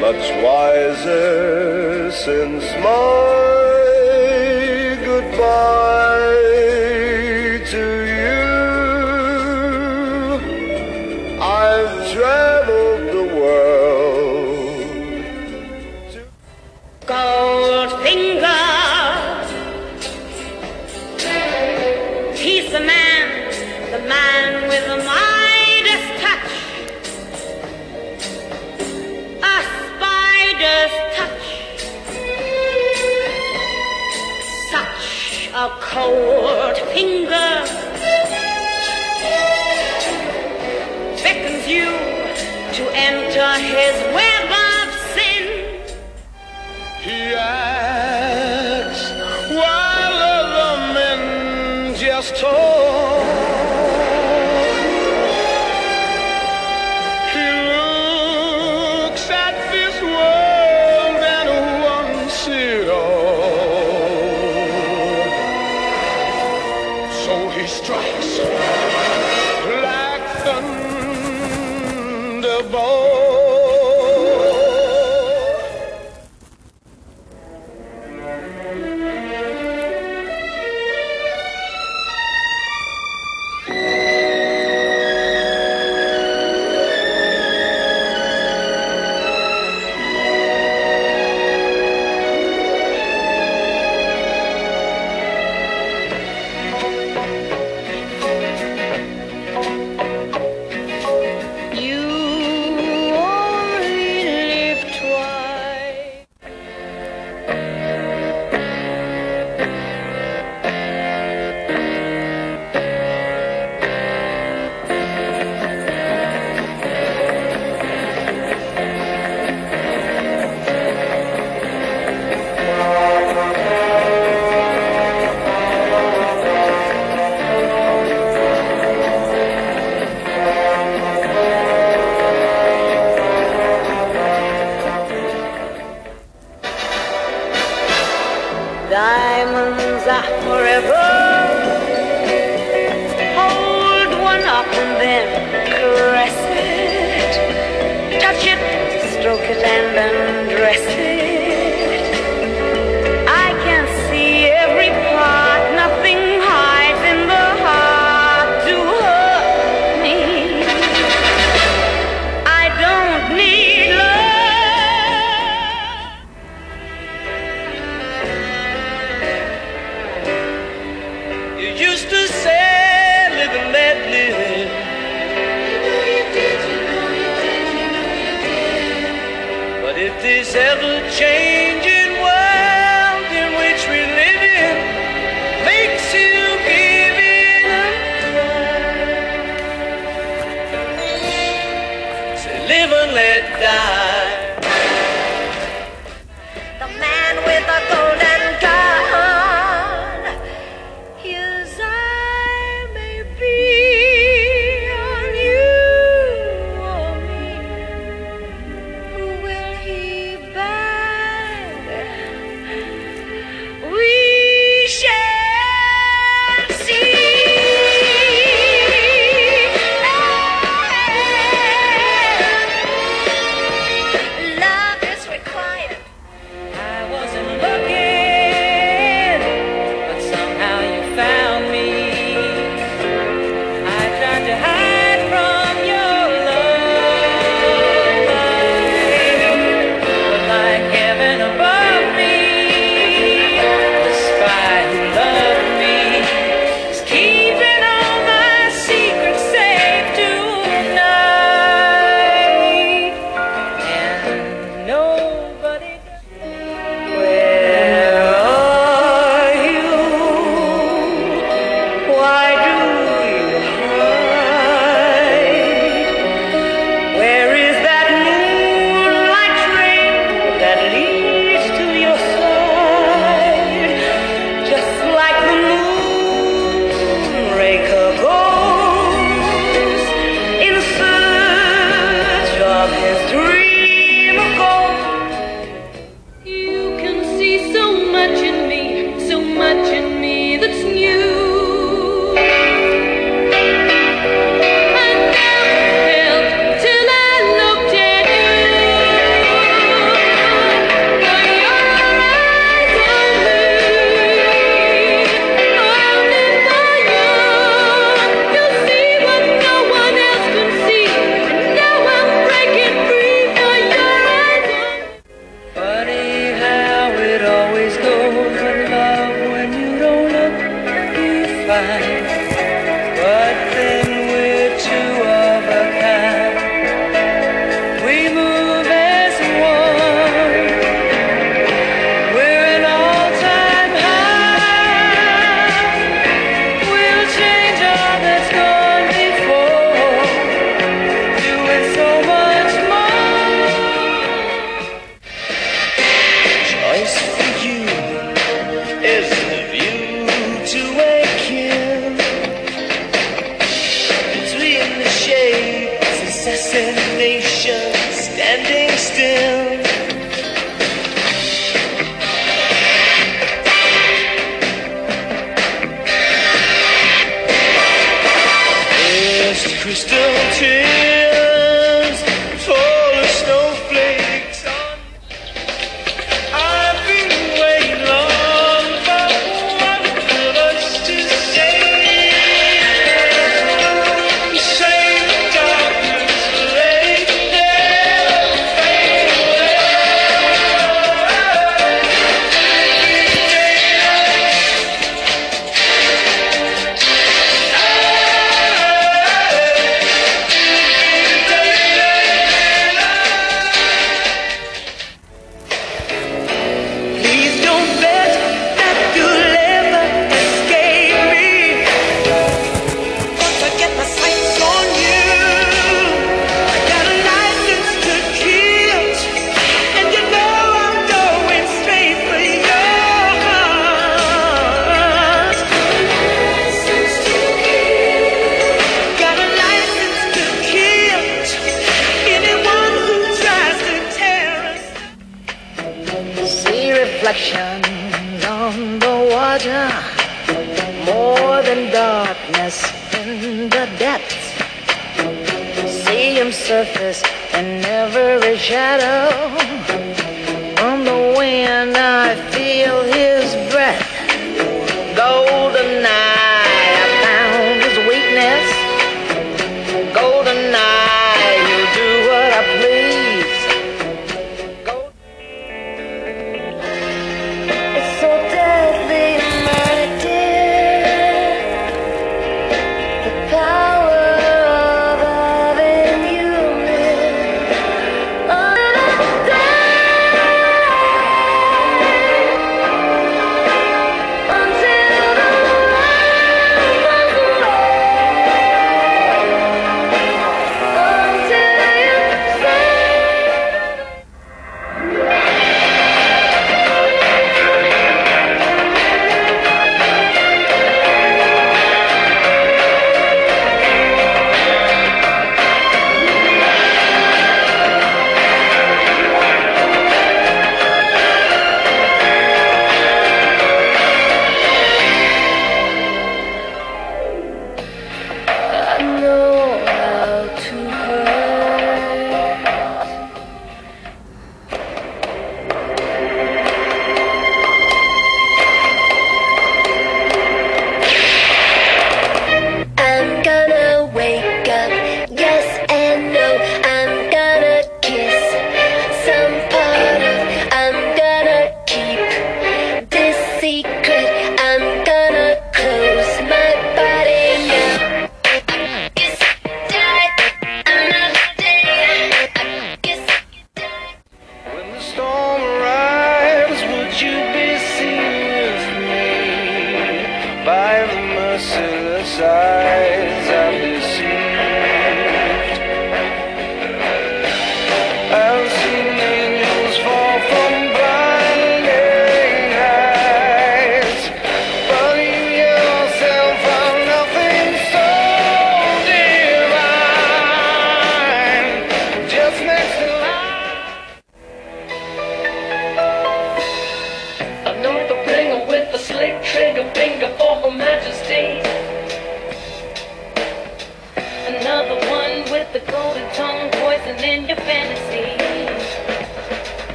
Much wiser since my goodbye his way.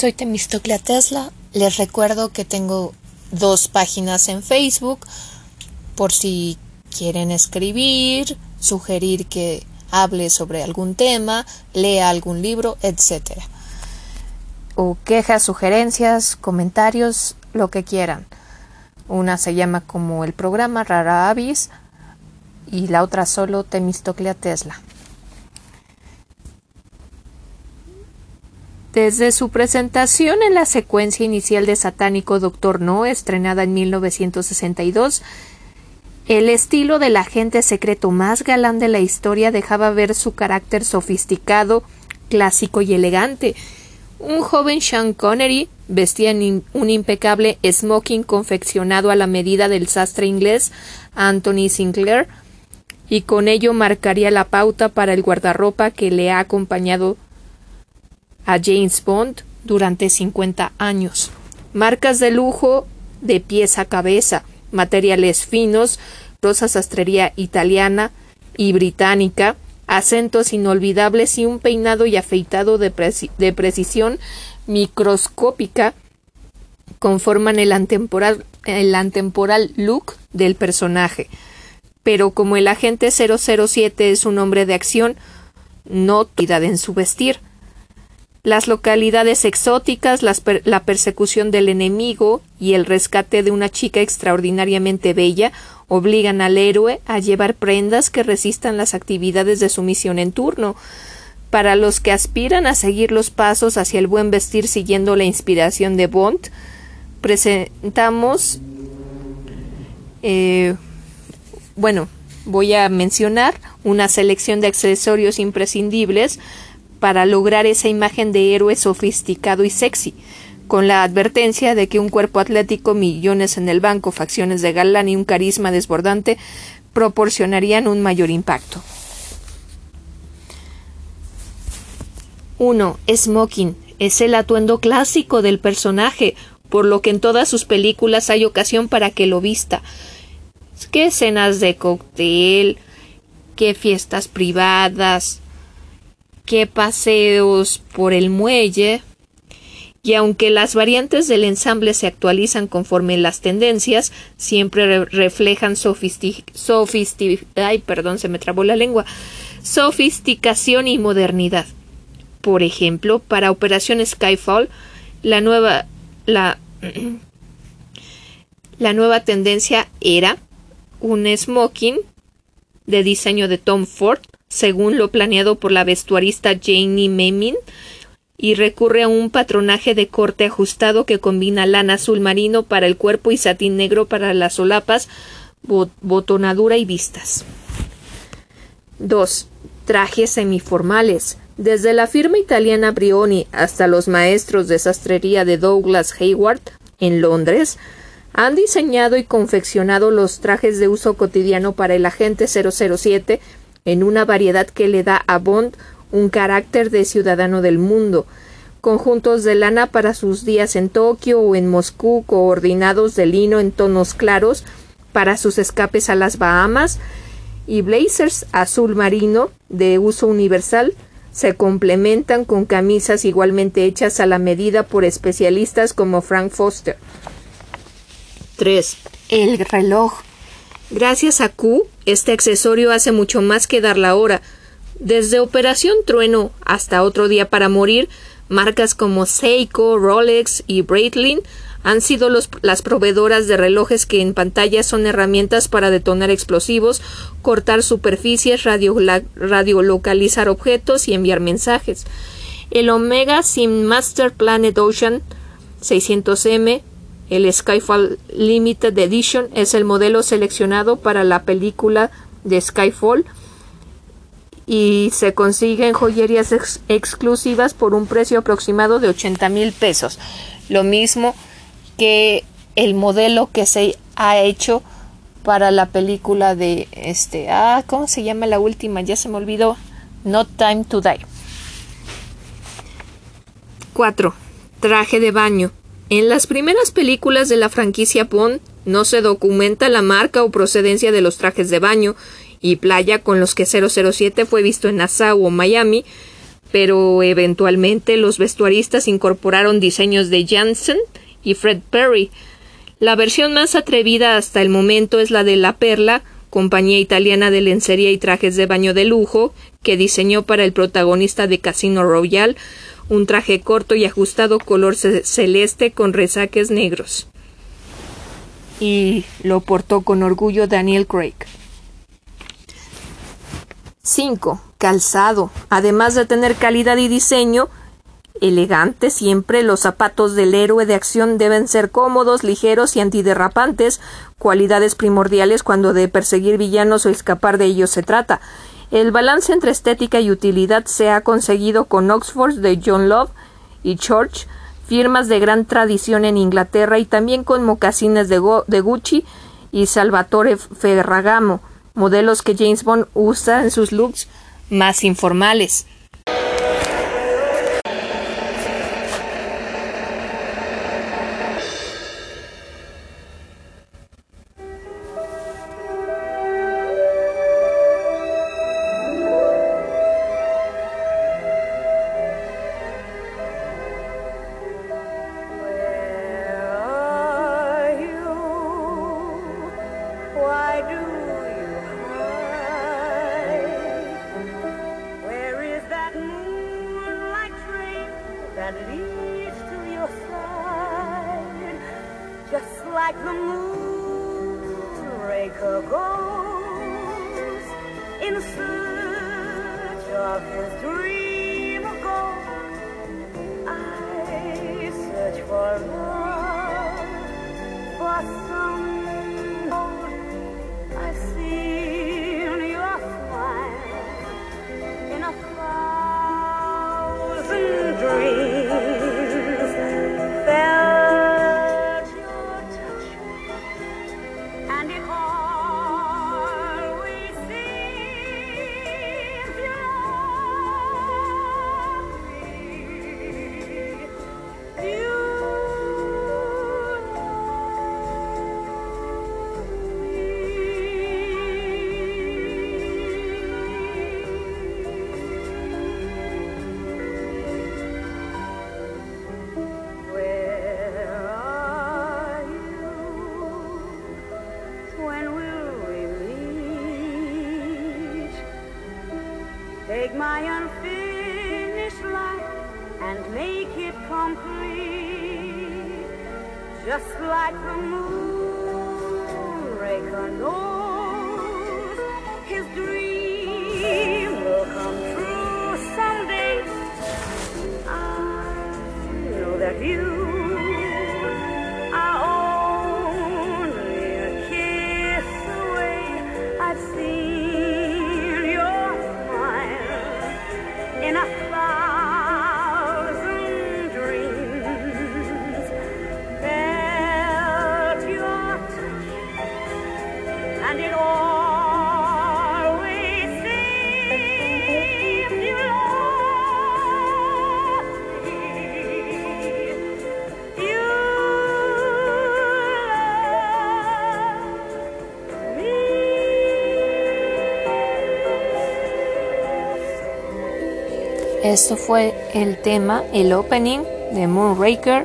Soy Temistoclea Tesla. Les recuerdo que tengo dos páginas en Facebook por si quieren escribir, sugerir que hable sobre algún tema, lea algún libro, etc. O quejas, sugerencias, comentarios, lo que quieran. Una se llama como el programa Rara Avis y la otra solo Temistoclea Tesla. Desde su presentación en la secuencia inicial de Satánico Doctor No, estrenada en 1962, el estilo del agente secreto más galán de la historia dejaba ver su carácter sofisticado, clásico y elegante. Un joven Sean Connery vestía un impecable smoking confeccionado a la medida del sastre inglés Anthony Sinclair, y con ello marcaría la pauta para el guardarropa que le ha acompañado a James Bond durante 50 años. Marcas de lujo de pies a cabeza, materiales finos, rosa sastrería italiana y británica, acentos inolvidables y un peinado y afeitado de, precisión microscópica conforman el antemporal, el antemporal look del personaje. Pero como el agente 007 es un hombre de acción, no en su vestir las localidades exóticas, la persecución del enemigo y el rescate de una chica extraordinariamente bella obligan al héroe a llevar prendas que resistan las actividades de su misión en turno. Para los que aspiran a seguir los pasos hacia el buen vestir siguiendo la inspiración de Bond, presentamos eh, bueno, voy a mencionar una selección de accesorios imprescindibles para lograr esa imagen de héroe sofisticado y sexy, con la advertencia de que un cuerpo atlético, millones en el banco, facciones de galán y un carisma desbordante proporcionarían un mayor impacto. 1. Smoking es el atuendo clásico del personaje, por lo que en todas sus películas hay ocasión para que lo vista. ¿Qué escenas de cóctel? ¿Qué fiestas privadas? Qué paseos por el muelle, y aunque las variantes del ensamble se actualizan conforme las tendencias, siempre reflejan ay, perdón, se me trabó la lengua, sofisticación y modernidad. Por ejemplo, para Operación Skyfall, la nueva la, la nueva tendencia era un smoking de diseño de Tom Ford según lo planeado por la vestuarista Janie Memin, y recurre a un patronaje de corte ajustado que combina lana azul marino para el cuerpo y satín negro para las solapas, botonadura y vistas. 2. Trajes semiformales. Desde la firma italiana Brioni hasta los maestros de sastrería de Douglas Hayward en Londres, han diseñado y confeccionado los trajes de uso cotidiano para el agente 007 en una variedad que le da a Bond un carácter de ciudadano del mundo, conjuntos de lana para sus días en Tokio o en Moscú coordinados de lino en tonos claros para sus escapes a las Bahamas y blazers azul marino de uso universal se complementan con camisas igualmente hechas a la medida por especialistas como Frank Foster. 3. El reloj Gracias a Q, este accesorio hace mucho más que dar la hora. Desde Operación Trueno hasta Otro Día para Morir, marcas como Seiko, Rolex y Breitling han sido las proveedoras de relojes que en pantalla son herramientas para detonar explosivos, cortar superficies, radiolocalizar objetos y enviar mensajes. El Omega Sim Master Planet Ocean 600M el Skyfall Limited Edition es el modelo seleccionado para la película de Skyfall y se consigue en joyerías exclusivas por un precio aproximado de 80 mil pesos. Lo mismo que el modelo que se ha hecho para la película de este ah cómo se llama la última ya se me olvidó. No Time to Die. 4 traje de baño en las primeras películas de la franquicia Bond no se documenta la marca o procedencia de los trajes de baño y playa con los que 007 fue visto en Nassau o Miami, pero eventualmente los vestuaristas incorporaron diseños de Janssen y Fred Perry. La versión más atrevida hasta el momento es la de La Perla, compañía italiana de lencería y trajes de baño de lujo, que diseñó para el protagonista de Casino Royale un traje corto y ajustado color ce- celeste con resaques negros. Y lo portó con orgullo Daniel Craig. 5. Calzado. Además de tener calidad y diseño elegante, siempre los zapatos del héroe de acción deben ser cómodos, ligeros y antiderrapantes, cualidades primordiales cuando de perseguir villanos o escapar de ellos se trata. El balance entre estética y utilidad se ha conseguido con Oxford de John Love y Church, firmas de gran tradición en Inglaterra y también con mocasines de, de Gucci y Salvatore Ferragamo, modelos que James Bond usa en sus looks más informales. Take my unfinished life and make it complete. Just like the moonraker knows his dream will come true someday. I know that you Esto fue el tema, el opening de Moonraker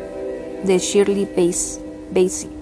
de Shirley Bass- Bassey.